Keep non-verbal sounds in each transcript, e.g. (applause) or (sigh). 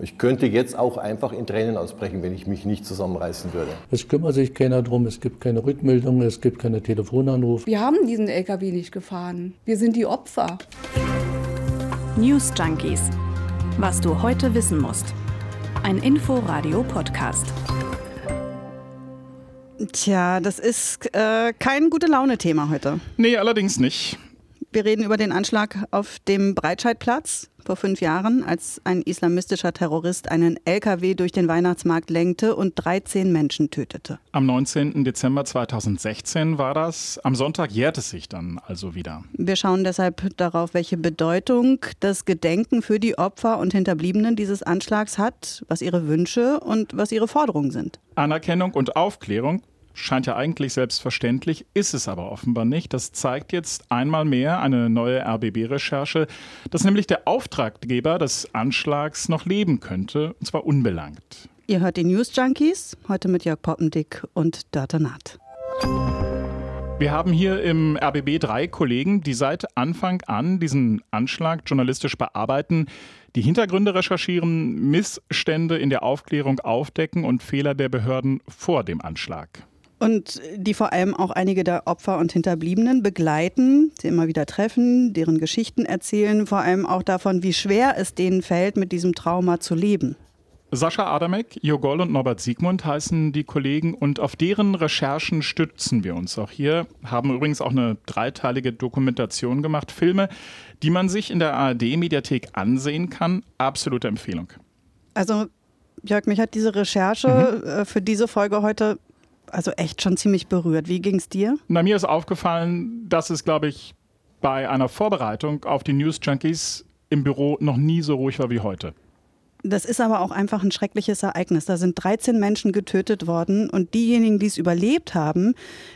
Ich könnte jetzt auch einfach in Tränen ausbrechen, wenn ich mich nicht zusammenreißen würde. Es kümmert sich keiner drum, es gibt keine Rückmeldungen, es gibt keine Telefonanrufe. Wir haben diesen LKW nicht gefahren. Wir sind die Opfer. News Junkies. Was du heute wissen musst. Ein Info-Radio-Podcast. Tja, das ist äh, kein gute Laune-Thema heute. Nee, allerdings nicht. Wir reden über den Anschlag auf dem Breitscheidplatz vor fünf Jahren, als ein islamistischer Terrorist einen LKW durch den Weihnachtsmarkt lenkte und 13 Menschen tötete. Am 19. Dezember 2016 war das. Am Sonntag jährt es sich dann also wieder. Wir schauen deshalb darauf, welche Bedeutung das Gedenken für die Opfer und Hinterbliebenen dieses Anschlags hat, was ihre Wünsche und was ihre Forderungen sind. Anerkennung und Aufklärung scheint ja eigentlich selbstverständlich, ist es aber offenbar nicht. Das zeigt jetzt einmal mehr eine neue RBB-Recherche, dass nämlich der Auftraggeber des Anschlags noch leben könnte, und zwar unbelangt. Ihr hört die News Junkies, heute mit Jörg Poppendick und Dörte Naht. Wir haben hier im RBB drei Kollegen, die seit Anfang an diesen Anschlag journalistisch bearbeiten, die Hintergründe recherchieren, Missstände in der Aufklärung aufdecken und Fehler der Behörden vor dem Anschlag und die vor allem auch einige der Opfer und Hinterbliebenen begleiten, sie immer wieder treffen, deren Geschichten erzählen, vor allem auch davon, wie schwer es denen fällt, mit diesem Trauma zu leben. Sascha Adamek, Jogol und Norbert Siegmund heißen die Kollegen und auf deren Recherchen stützen wir uns auch hier. Haben übrigens auch eine dreiteilige Dokumentation gemacht, Filme, die man sich in der ARD-Mediathek ansehen kann. Absolute Empfehlung. Also Jörg, mich hat diese Recherche mhm. Äh, für diese Folge heute also echt schon ziemlich berührt. Wie ging es dir? Na, mir ist aufgefallen, dass es, glaube ich, bei einer Vorbereitung auf die News Junkies im Büro noch nie so ruhig war wie heute. Das ist aber auch einfach ein schreckliches Ereignis. Da sind 13 Menschen getötet worden und diejenigen, die es überlebt haben,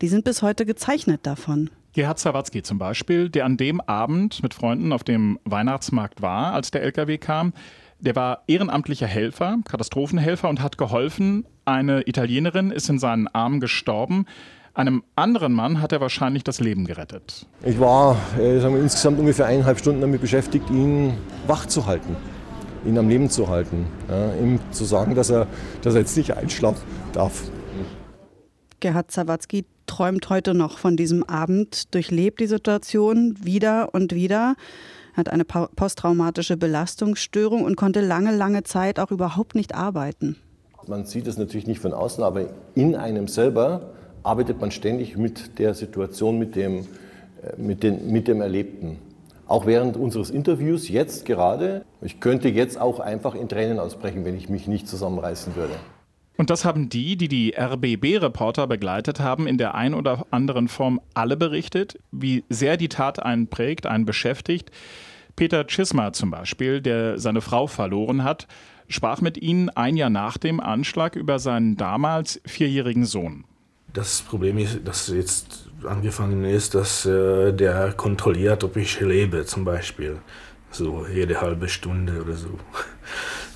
die sind bis heute gezeichnet davon. Gerhard Sawatzki zum Beispiel, der an dem Abend mit Freunden auf dem Weihnachtsmarkt war, als der LKW kam, der war ehrenamtlicher Helfer, Katastrophenhelfer und hat geholfen. Eine Italienerin ist in seinen Armen gestorben. Einem anderen Mann hat er wahrscheinlich das Leben gerettet. Ich war äh, wir, insgesamt ungefähr eineinhalb Stunden damit beschäftigt, ihn wach zu halten, ihn am Leben zu halten, ja, ihm zu sagen, dass er, dass er jetzt nicht einschlafen darf. Gerhard Zawatzki träumt heute noch von diesem Abend, durchlebt die Situation wieder und wieder hat eine posttraumatische Belastungsstörung und konnte lange, lange Zeit auch überhaupt nicht arbeiten. Man sieht es natürlich nicht von außen, aber in einem selber arbeitet man ständig mit der Situation, mit dem, äh, mit den, mit dem Erlebten. Auch während unseres Interviews jetzt gerade, ich könnte jetzt auch einfach in Tränen ausbrechen, wenn ich mich nicht zusammenreißen würde. Und das haben die, die die RBB-Reporter begleitet haben, in der ein oder anderen Form alle berichtet, wie sehr die Tat einen prägt, einen beschäftigt. Peter Chisma zum Beispiel, der seine Frau verloren hat, sprach mit ihnen ein Jahr nach dem Anschlag über seinen damals vierjährigen Sohn. Das Problem ist, dass jetzt angefangen ist, dass äh, der kontrolliert, ob ich lebe, zum Beispiel. So jede halbe Stunde oder so. (laughs)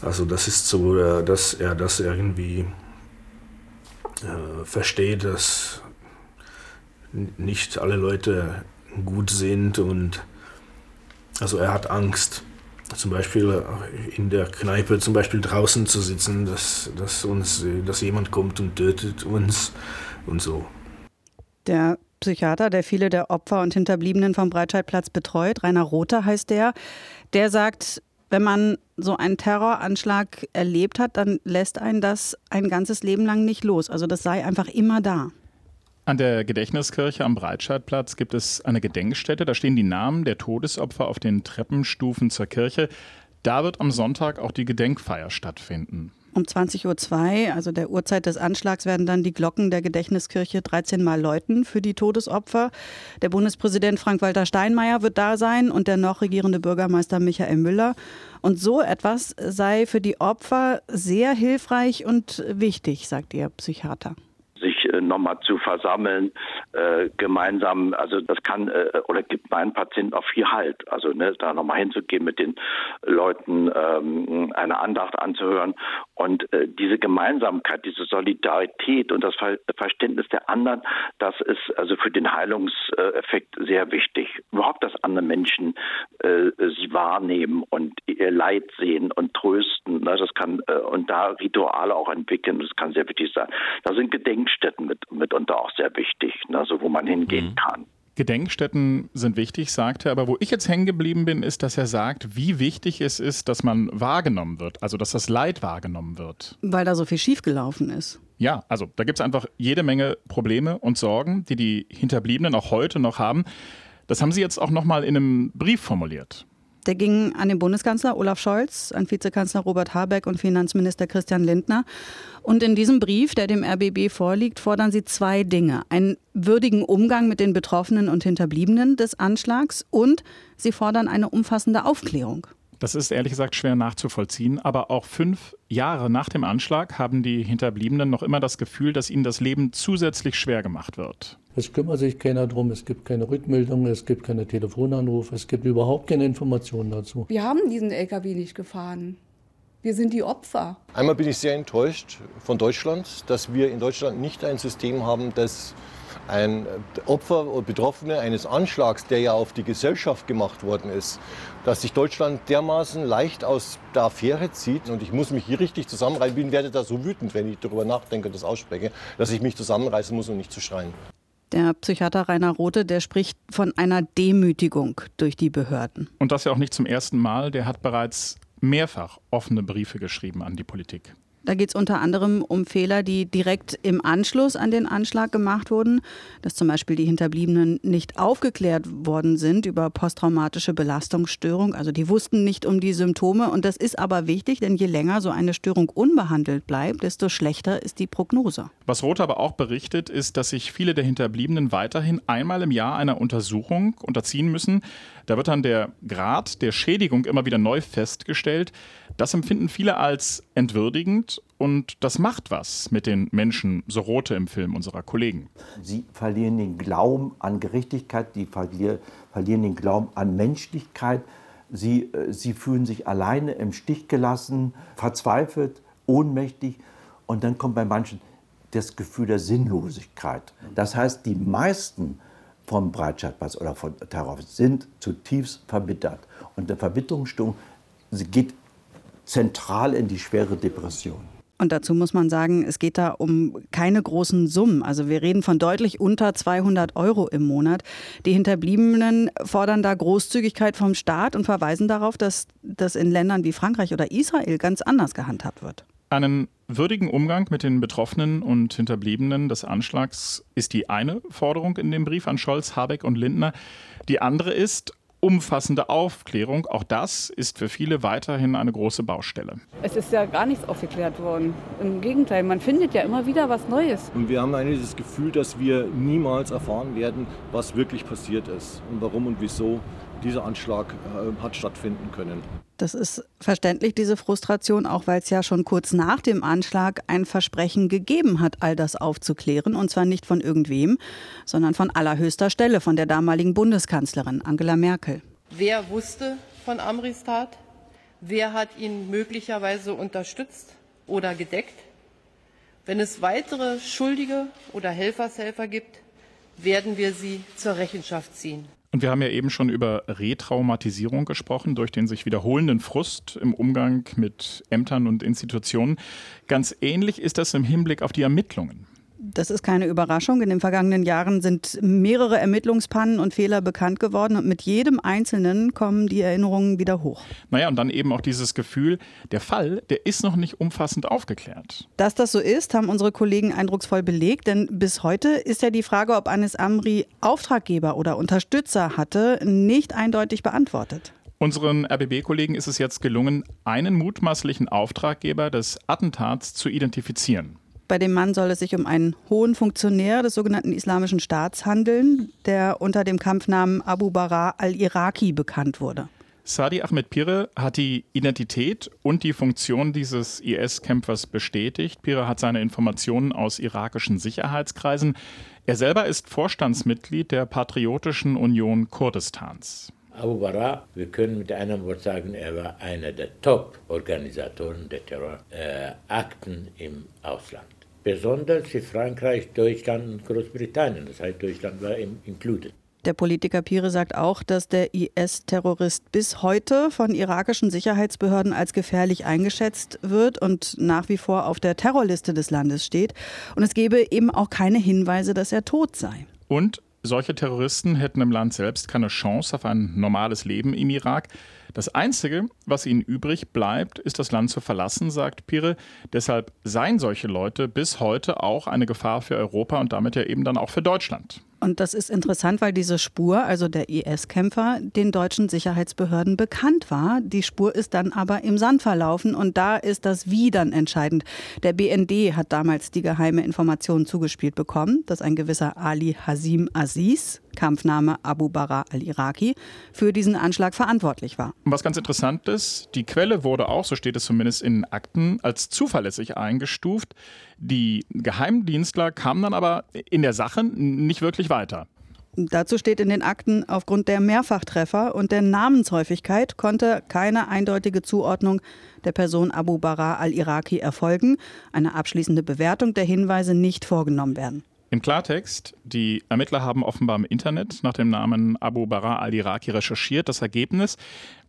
Also das ist so, äh, dass er das irgendwie äh, versteht, dass nicht alle Leute gut sind und also er hat Angst. Zum Beispiel äh, in der Kneipe zum Beispiel draußen zu sitzen, dass, dass uns, dass jemand kommt und tötet uns und so. Der Psychiater, der viele der Opfer und Hinterbliebenen vom Breitscheidplatz betreut, Rainer Rother heißt der, der sagt, wenn man so einen Terroranschlag erlebt hat, dann lässt einen das ein ganzes Leben lang nicht los. Also das sei einfach immer da. An der Gedächtniskirche am Breitscheidplatz gibt es eine Gedenkstätte. Da stehen die Namen der Todesopfer auf den Treppenstufen zur Kirche. Da wird am Sonntag auch die Gedenkfeier stattfinden. Um 20.02 Uhr, also der Uhrzeit des Anschlags, werden dann die Glocken der Gedächtniskirche 13 Mal läuten für die Todesopfer. Der Bundespräsident Frank-Walter Steinmeier wird da sein und der noch regierende Bürgermeister Michael Müller. Und so etwas sei für die Opfer sehr hilfreich und wichtig, sagt Ihr Psychiater sich äh, nochmal zu versammeln, äh, gemeinsam, also das kann äh, oder gibt meinen Patienten auch viel Halt. Also ne, da nochmal hinzugehen, mit den Leuten ähm, eine Andacht anzuhören und äh, diese Gemeinsamkeit, diese Solidarität und das Ver Verständnis der anderen, das ist also für den Heilungseffekt sehr wichtig. Überhaupt, dass andere Menschen äh, sie wahrnehmen und ihr Leid sehen und trösten. Ne? Das kann äh, und da Rituale auch entwickeln, das kann sehr wichtig sein. Da sind Gedenkstätten mit, mitunter auch sehr wichtig, ne? so wo man hingehen mhm. kann. Gedenkstätten sind wichtig, sagt er. Aber wo ich jetzt hängen geblieben bin, ist, dass er sagt, wie wichtig es ist, dass man wahrgenommen wird, also dass das Leid wahrgenommen wird. Weil da so viel schiefgelaufen ist. Ja, also da gibt es einfach jede Menge Probleme und Sorgen, die die Hinterbliebenen auch heute noch haben. Das haben Sie jetzt auch nochmal in einem Brief formuliert. Der ging an den Bundeskanzler Olaf Scholz, an Vizekanzler Robert Habeck und Finanzminister Christian Lindner. Und in diesem Brief, der dem RBB vorliegt, fordern sie zwei Dinge. Einen würdigen Umgang mit den Betroffenen und Hinterbliebenen des Anschlags und sie fordern eine umfassende Aufklärung. Das ist ehrlich gesagt schwer nachzuvollziehen, aber auch fünf Jahre nach dem Anschlag haben die Hinterbliebenen noch immer das Gefühl, dass ihnen das Leben zusätzlich schwer gemacht wird. Es kümmert sich keiner drum, es gibt keine Rückmeldungen, es gibt keine Telefonanrufe, es gibt überhaupt keine Informationen dazu. Wir haben diesen LKW nicht gefahren. Wir sind die Opfer. Einmal bin ich sehr enttäuscht von Deutschland, dass wir in Deutschland nicht ein System haben, das ein Opfer oder Betroffene eines Anschlags, der ja auf die Gesellschaft gemacht worden ist, dass sich Deutschland dermaßen leicht aus der Affäre zieht. Und ich muss mich hier richtig zusammenreißen. Ich werde da so wütend, wenn ich darüber nachdenke und das ausspreche, dass ich mich zusammenreißen muss und nicht zu schreien. Der Psychiater Rainer Rothe, der spricht von einer Demütigung durch die Behörden. Und das ja auch nicht zum ersten Mal. Der hat bereits mehrfach offene Briefe geschrieben an die Politik. Da geht es unter anderem um Fehler, die direkt im Anschluss an den Anschlag gemacht wurden, dass zum Beispiel die Hinterbliebenen nicht aufgeklärt worden sind über posttraumatische Belastungsstörung. Also die wussten nicht um die Symptome. Und das ist aber wichtig, denn je länger so eine Störung unbehandelt bleibt, desto schlechter ist die Prognose. Was Roth aber auch berichtet, ist, dass sich viele der Hinterbliebenen weiterhin einmal im Jahr einer Untersuchung unterziehen müssen. Da wird dann der Grad der Schädigung immer wieder neu festgestellt. Das empfinden viele als entwürdigend und das macht was mit den Menschen, so Rote im Film unserer Kollegen. Sie verlieren den Glauben an Gerechtigkeit, die verlieren, den Glauben an Menschlichkeit. Sie, äh, sie fühlen sich alleine im Stich gelassen, verzweifelt, ohnmächtig. Und dann kommt bei manchen das Gefühl der Sinnlosigkeit. Das heißt, die meisten vom Breitscheidplatz oder von Terror sind zutiefst verbittert. Und der Verbitterungsstörung geht zentral in die schwere Depression. Und dazu muss man sagen, es geht da um keine großen Summen. Also wir reden von deutlich unter 200 Euro im Monat. Die Hinterbliebenen fordern da Großzügigkeit vom Staat und verweisen darauf, dass das in Ländern wie Frankreich oder Israel ganz anders gehandhabt wird. Einen würdigen Umgang mit den Betroffenen und Hinterbliebenen des Anschlags ist die eine Forderung in dem Brief an Scholz, Habeck und Lindner. Die andere ist, umfassende Aufklärung. Auch das ist für viele weiterhin eine große Baustelle. Es ist ja gar nichts aufgeklärt worden. Im Gegenteil, man findet ja immer wieder was Neues. Und wir haben eigentlich das Gefühl, dass wir niemals erfahren werden, was wirklich passiert ist und warum und wieso dieser Anschlag äh, hat stattfinden können. Das ist verständlich, diese Frustration, auch weil es ja schon kurz nach dem Anschlag ein Versprechen gegeben hat, all das aufzuklären. Und zwar nicht von irgendwem, sondern von allerhöchster Stelle, von der damaligen Bundeskanzlerin Angela Merkel. Wer wusste von Amris Tat? Wer hat ihn möglicherweise unterstützt oder gedeckt? Wenn es weitere Schuldige oder Helfershelfer gibt, werden wir sie zur Rechenschaft ziehen. Und wir haben ja eben schon über Retraumatisierung gesprochen, durch den sich wiederholenden Frust im Umgang mit Ämtern und Institutionen. Ganz ähnlich ist das im Hinblick auf die Ermittlungen. Das ist keine Überraschung. In den vergangenen Jahren sind mehrere Ermittlungspannen und Fehler bekannt geworden und mit jedem einzelnen kommen die Erinnerungen wieder hoch. Naja, und dann eben auch dieses Gefühl, der Fall, der ist noch nicht umfassend aufgeklärt. Dass das so ist, haben unsere Kollegen eindrucksvoll belegt, denn bis heute ist ja die Frage, ob Anis Amri Auftraggeber oder Unterstützer hatte, nicht eindeutig beantwortet. Unseren RBB-Kollegen ist es jetzt gelungen, einen mutmaßlichen Auftraggeber des Attentats zu identifizieren. Bei dem Mann soll es sich um einen hohen Funktionär des sogenannten Islamischen Staats handeln, der unter dem Kampfnamen Abu Bara al-Iraqi bekannt wurde. Sadi Ahmed Pire hat die Identität und die Funktion dieses IS-Kämpfers bestätigt. Pire hat seine Informationen aus irakischen Sicherheitskreisen. Er selber ist Vorstandsmitglied der Patriotischen Union Kurdistans. Abu Bara, wir können mit einem Wort sagen, er war einer der Top-Organisatoren der Terrorakten äh, im Ausland. Besonders in Frankreich, Deutschland und Großbritannien. Das heißt, Deutschland war included. Der Politiker Pire sagt auch, dass der IS-Terrorist bis heute von irakischen Sicherheitsbehörden als gefährlich eingeschätzt wird und nach wie vor auf der Terrorliste des Landes steht. Und es gebe eben auch keine Hinweise, dass er tot sei. Und solche Terroristen hätten im Land selbst keine Chance auf ein normales Leben im Irak. Das Einzige, was ihnen übrig bleibt, ist das Land zu verlassen, sagt Pire. Deshalb seien solche Leute bis heute auch eine Gefahr für Europa und damit ja eben dann auch für Deutschland. Und das ist interessant, weil diese Spur, also der IS-Kämpfer, den deutschen Sicherheitsbehörden bekannt war. Die Spur ist dann aber im Sand verlaufen und da ist das Wie dann entscheidend. Der BND hat damals die geheime Information zugespielt bekommen, dass ein gewisser Ali Hazim Aziz, Kampfname Abu Bara al-Iraki, für diesen Anschlag verantwortlich war. Was ganz interessant ist, die Quelle wurde auch, so steht es zumindest in Akten, als zuverlässig eingestuft. Die Geheimdienstler kamen dann aber in der Sache nicht wirklich weiter. Dazu steht in den Akten, aufgrund der Mehrfachtreffer und der Namenshäufigkeit konnte keine eindeutige Zuordnung der Person Abu Bara al-Iraki erfolgen, eine abschließende Bewertung der Hinweise nicht vorgenommen werden. Im Klartext, die Ermittler haben offenbar im Internet nach dem Namen Abu Bara al-Iraqi recherchiert. Das Ergebnis,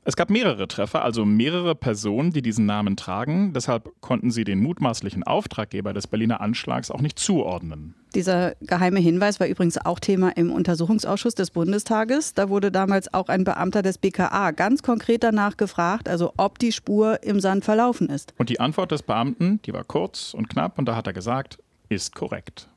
es gab mehrere Treffer, also mehrere Personen, die diesen Namen tragen. Deshalb konnten sie den mutmaßlichen Auftraggeber des Berliner Anschlags auch nicht zuordnen. Dieser geheime Hinweis war übrigens auch Thema im Untersuchungsausschuss des Bundestages. Da wurde damals auch ein Beamter des BKA ganz konkret danach gefragt, also ob die Spur im Sand verlaufen ist. Und die Antwort des Beamten, die war kurz und knapp und da hat er gesagt, ist korrekt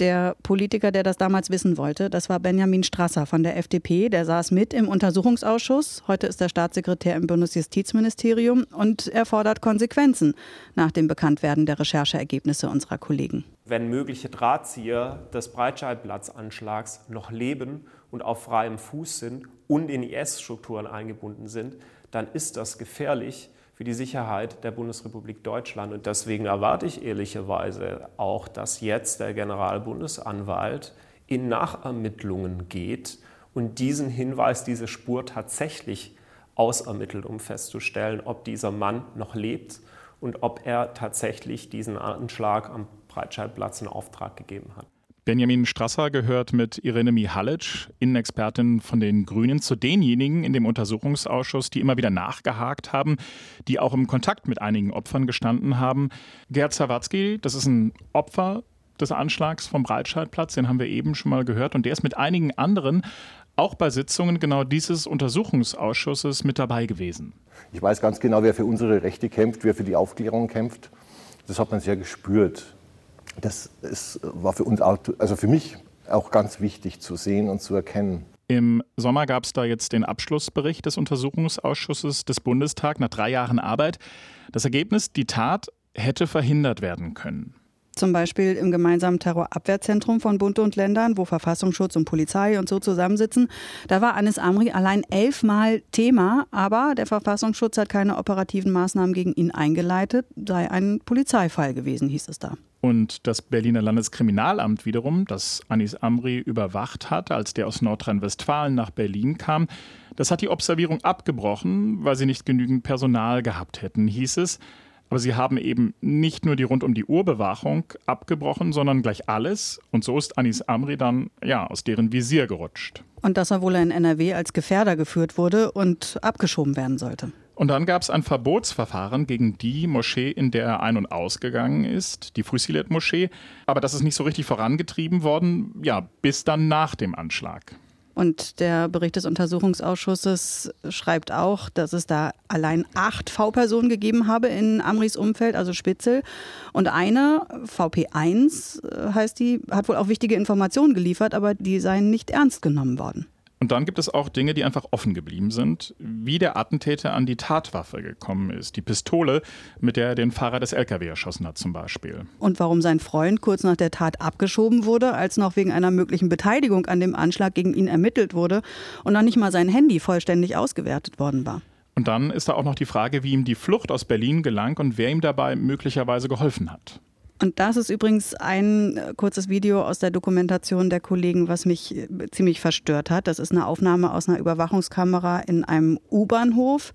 der Politiker, der das damals wissen wollte, das war Benjamin Strasser von der FDP. Der saß mit im Untersuchungsausschuss. Heute ist er Staatssekretär im Bundesjustizministerium und er fordert Konsequenzen nach dem Bekanntwerden der Rechercheergebnisse unserer Kollegen. Wenn mögliche Drahtzieher des Breitscheidplatzanschlags noch leben und auf freiem Fuß sind und in IS-Strukturen eingebunden sind, dann ist das gefährlich für die Sicherheit der Bundesrepublik Deutschland. Und deswegen erwarte ich ehrlicherweise auch, dass jetzt der Generalbundesanwalt in Nachermittlungen geht und diesen Hinweis, diese Spur tatsächlich ausermittelt, um festzustellen, ob dieser Mann noch lebt und ob er tatsächlich diesen Anschlag am Breitscheidplatz in Auftrag gegeben hat. Benjamin Strasser gehört mit Irene Mihalic, Innenexpertin von den Grünen, zu denjenigen in dem Untersuchungsausschuss, die immer wieder nachgehakt haben, die auch im Kontakt mit einigen Opfern gestanden haben. Gerd Sawatzki, das ist ein Opfer des Anschlags vom Breitscheidplatz, den haben wir eben schon mal gehört, und der ist mit einigen anderen auch bei Sitzungen genau dieses Untersuchungsausschusses mit dabei gewesen. Ich weiß ganz genau, wer für unsere Rechte kämpft, wer für die Aufklärung kämpft. Das hat man sehr gespürt das ist, war für uns, also für mich auch ganz wichtig zu sehen und zu erkennen. Im Sommer gab es da jetzt den Abschlussbericht des Untersuchungsausschusses des Bundestags nach drei Jahren Arbeit. Das Ergebnis, die Tat hätte verhindert werden können. Zum Beispiel im gemeinsamen Terrorabwehrzentrum von Bund und Ländern, wo Verfassungsschutz und Polizei und so zusammensitzen. Da war Anis Amri allein elfmal Thema, aber der Verfassungsschutz hat keine operativen Maßnahmen gegen ihn eingeleitet, sei ein Polizeifall gewesen, hieß es da. Und das Berliner Landeskriminalamt wiederum, das Anis Amri überwacht hat, als der aus Nordrhein-Westfalen nach Berlin kam, das hat die Observierung abgebrochen, weil sie nicht genügend Personal gehabt hätten, hieß es. Aber sie haben eben nicht nur die rund um die Uhr Bewachung abgebrochen, sondern gleich alles. Und so ist Anis Amri dann ja aus deren Visier gerutscht. Und dass er wohl in NRW als Gefährder geführt wurde und abgeschoben werden sollte. Und dann gab es ein Verbotsverfahren gegen die Moschee, in der er ein- und ausgegangen ist, die Fusilet-Moschee. Aber das ist nicht so richtig vorangetrieben worden, ja, bis dann nach dem Anschlag. Und der Bericht des Untersuchungsausschusses schreibt auch, dass es da allein acht V-Personen gegeben habe in Amris Umfeld, also Spitzel. Und eine, VP1 äh, heißt die, hat wohl auch wichtige Informationen geliefert, aber die seien nicht ernst genommen worden. Und dann gibt es auch Dinge, die einfach offen geblieben sind, wie der Attentäter an die Tatwaffe gekommen ist. Die Pistole, mit der er den Fahrer des LKW erschossen hat zum Beispiel. Und warum sein Freund kurz nach der Tat abgeschoben wurde, als noch wegen einer möglichen Beteiligung an dem Anschlag gegen ihn ermittelt wurde und noch nicht mal sein Handy vollständig ausgewertet worden war. Und dann ist da auch noch die Frage, wie ihm die Flucht aus Berlin gelang und wer ihm dabei möglicherweise geholfen hat. Und das ist übrigens ein äh, kurzes Video aus der Dokumentation der Kollegen, was mich äh, ziemlich verstört hat. Das ist eine Aufnahme aus einer Überwachungskamera in einem U-Bahnhof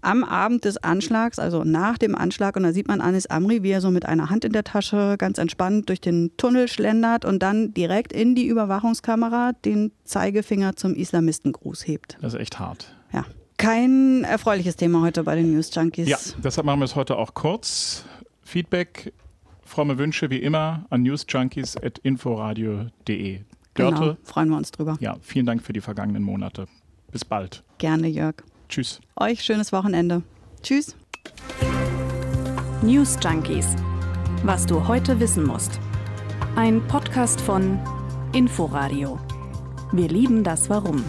am Abend des Anschlags, also nach dem Anschlag. Und da sieht man Anis Amri, wie er so mit einer Hand in der Tasche ganz entspannt durch den Tunnel schlendert und dann direkt in die Überwachungskamera den Zeigefinger zum Islamistengruß hebt. Das ist echt hart. Ja. Kein erfreuliches Thema heute bei den News Junkies. Ja, deshalb machen wir es heute auch kurz. Feedback fromme Wünsche wie immer an newsjunkies.inforadio.de. Dörte, genau, freuen wir uns drüber. Ja, vielen Dank für die vergangenen Monate. Bis bald. Gerne, Jörg. Tschüss. Euch schönes Wochenende. Tschüss. News Junkies. Was du heute wissen musst. Ein Podcast von Inforadio. Wir lieben das Warum.